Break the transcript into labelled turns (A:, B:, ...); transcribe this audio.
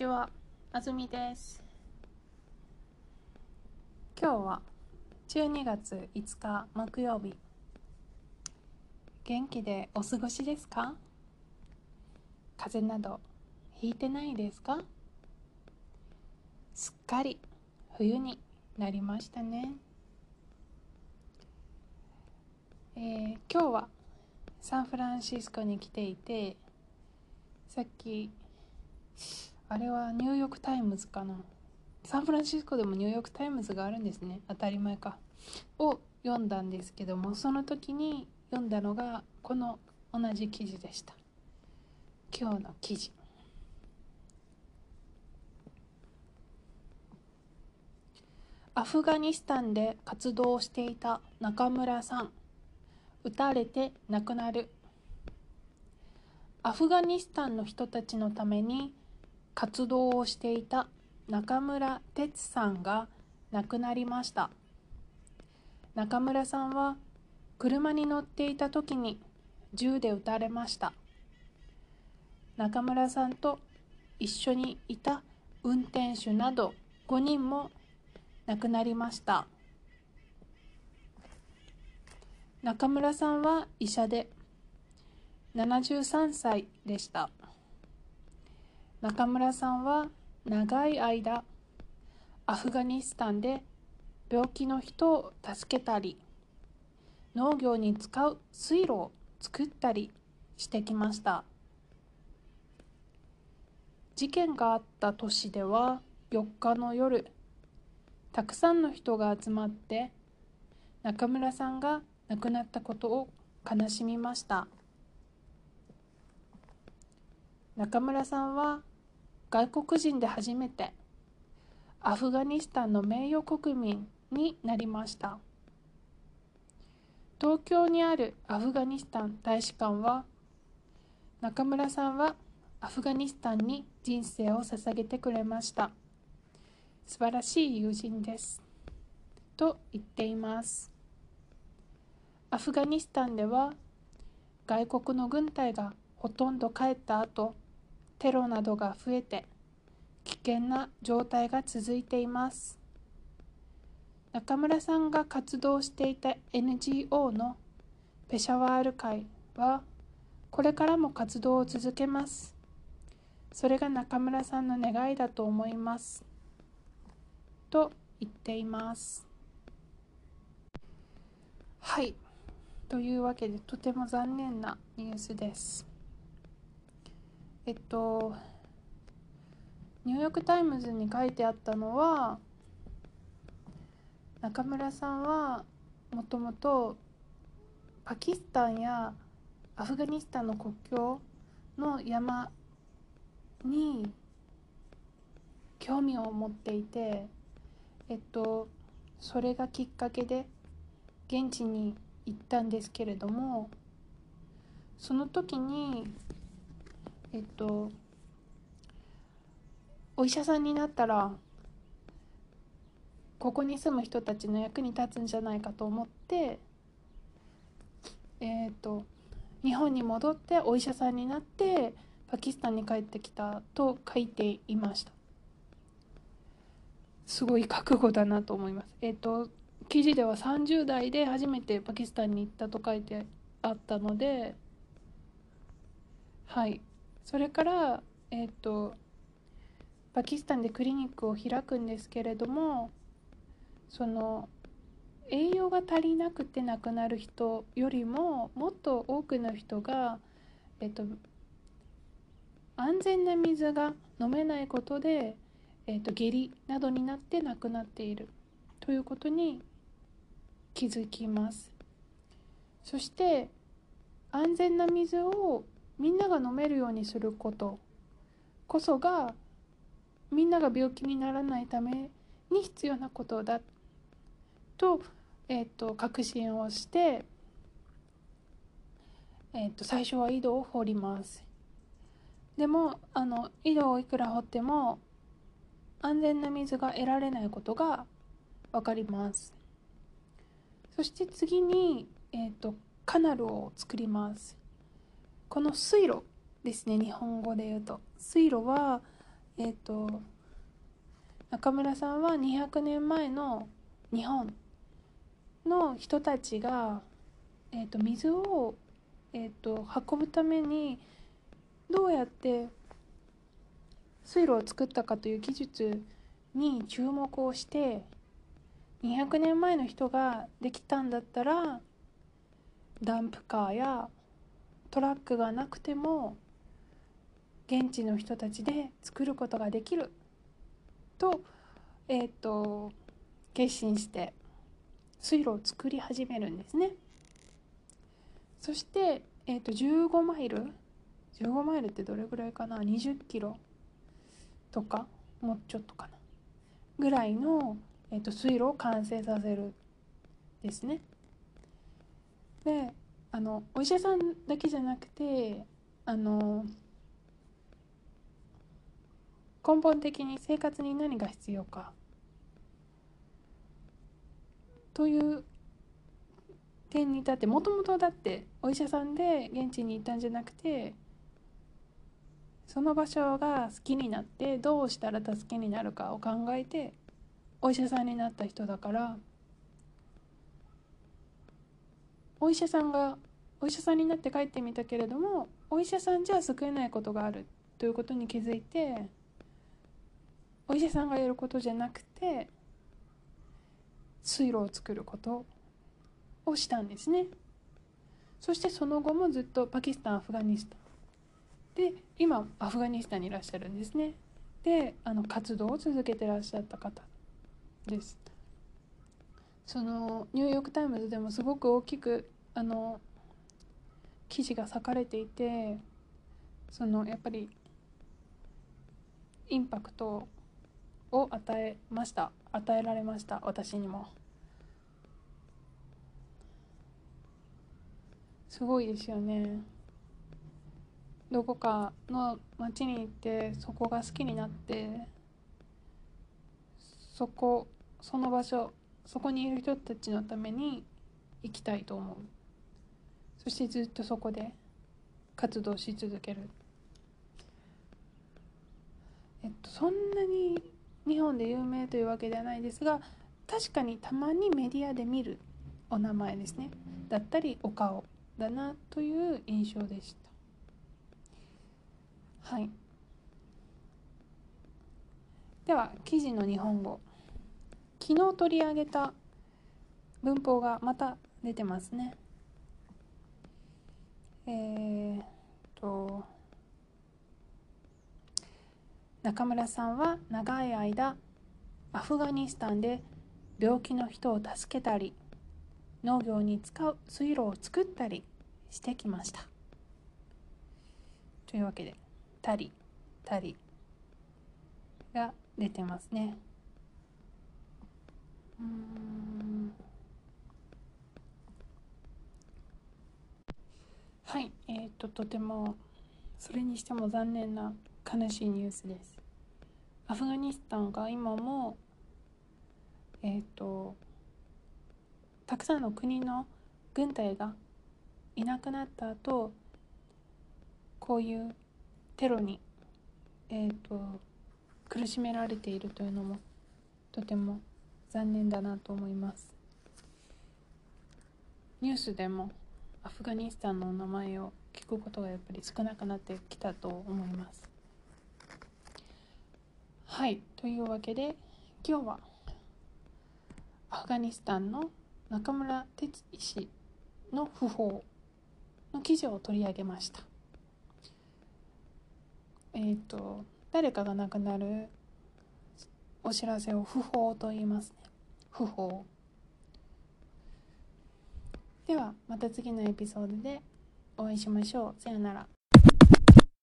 A: ちは、あずみです。今日は12月5日木曜日。元気でお過ごしですか？風邪などひいてないですか？すっかり冬になりましたね。えー今日はサンフランシスコに来ていてさっきあれはニューヨーク・タイムズかな。サンフランシスコでもニューヨーク・タイムズがあるんですね。当たり前か。を読んだんですけどもその時に読んだのがこの同じ記事でした。今日の記事。アフガニスタンで活動していた中村さん。撃たれて亡くなる。アフガニスタンの人たちのために活動をしていた中村哲さんが亡くなりました。中村さんは車に乗っていた時に銃で撃たれました。中村さんと一緒にいた運転手など5人も亡くなりました。中村さんは医者で73歳でした。中村さんは長い間アフガニスタンで病気の人を助けたり農業に使う水路を作ったりしてきました。事件があった都市では4日の夜たくさんの人が集まって中村さんが亡くなったことを悲しみました。中村さんは外国人で初めてアフガニスタンの名誉国民になりました。東京にあるアフガニスタン大使館は中村さんはアフガニスタンに人生を捧げてくれました。素晴らしい友人です。と言っています。アフガニスタンでは外国の軍隊がほとんど帰った後テロなどが増えて危険な状態が続いています。中村さんが活動していた NGO のペシャワール会はこれからも活動を続けます。それが中村さんの願いだと思います。と言っています。はい。というわけでとても残念なニュースです。えっとニューヨーク・タイムズに書いてあったのは中村さんはもともとパキスタンやアフガニスタンの国境の山に興味を持っていてえっとそれがきっかけで現地に行ったんですけれどもその時にえっとお医者さんになったらここに住む人たちの役に立つんじゃないかと思ってえっと日本に戻ってお医者さんになってパキスタンに帰ってきたと書いていました。すごい覚悟だなと思います。えっと記事では30代で初めてパキスタンに行ったと書いてあったのではい。それからえっ、とパキスタンでクリニックを開くんですけれどもその栄養が足りなくて亡くなる人よりももっと多くの人が、えっと、安全な水が飲めないことで、えっと、下痢などになって亡くなっている。ということに気づきます。そして安全な水をみんなが飲めるようにすること。こそがみんなが病気にならないために必要なことだ。と,、えー、と確信をして、えー、と最初は井戸を掘ります。でもあの井戸をいくら掘っても安全な水が得られないことが分かります。そして次に、えー、とカナルを作ります。この水路ですね日本語で言うと。水路はえっ、と中村さんは200年前の日本の人たちが、えー、と水を、えー、と運ぶためにどうやって水路を作ったかという技術に注目をして200年前の人ができたんだったらダンプカーやトラックがなくても現地の人たちで作ることができると,、えーと、決心して水路を作り始めるんですね。そして、えーと、15マイル15マイルってどれぐらいかな？20キロとかもうちょっとかな？ぐらいの、えーと水路を完成させるですね。であのお医者さんだけじゃなくてあの根本的に生活に何が必要かという点に立ってもともとだってお医者さんで現地に行ったんじゃなくてその場所が好きになってどうしたら助けになるかを考えてお医者さんになった人だからお医者さんがお医者さんになって帰ってみたけれどもお医者さんじゃ救えないことがあるということに気づいてお医者さんがやることじゃなくて水路を作ることをしたんですね。そしてその後もずっとパキスタンアフガニスタン。で今アフガニスタンにいらっしゃるんですね。であの活動を続けてらっしゃった方です。そのニューヨーク・タイムズでもすごく大きくあの記事が割かれていてそのやっぱりインパクトを与えました。与えられました。私にも。すごいですよね。どこかの町に行ってそこが好きになってそこその場所そこにいる人たちのために行きたいと思う。そしてずっとそこで活動し続ける。えっとそんなに日本で有名というわけではないですが確かにたまにメディアで見るお名前ですね。だったりお顔だなという印象でした。はい。では記事の日本語。昨日取り上げた文法がまた出てますね。えー、っと中村さんは長い間アフガニスタンで病気の人を助けたり農業に使う水路を作ったりしてきました。というわけで「たり」「たり」が出てますね。はいえっ、ー、ととてもそれにしても残念な悲しいニュースです。アフガニスタンが今もえっ、ー、とたくさんの国の軍隊がいなくなった後こういうテロに、えーと、苦しめられているというのもとても残念だなと思います。ニュースでもアフガニスタンの名前を聞くことがやっぱり少なくなってきたと思います。はいというわけで今日はアフガニスタンの中村哲医師の訃報の記事を取り上げました。えっ、ー、と誰かが亡くなるお知らせを不法と言いますね。不法。ではまた次のエピソードでお会いしましょう。さよなら。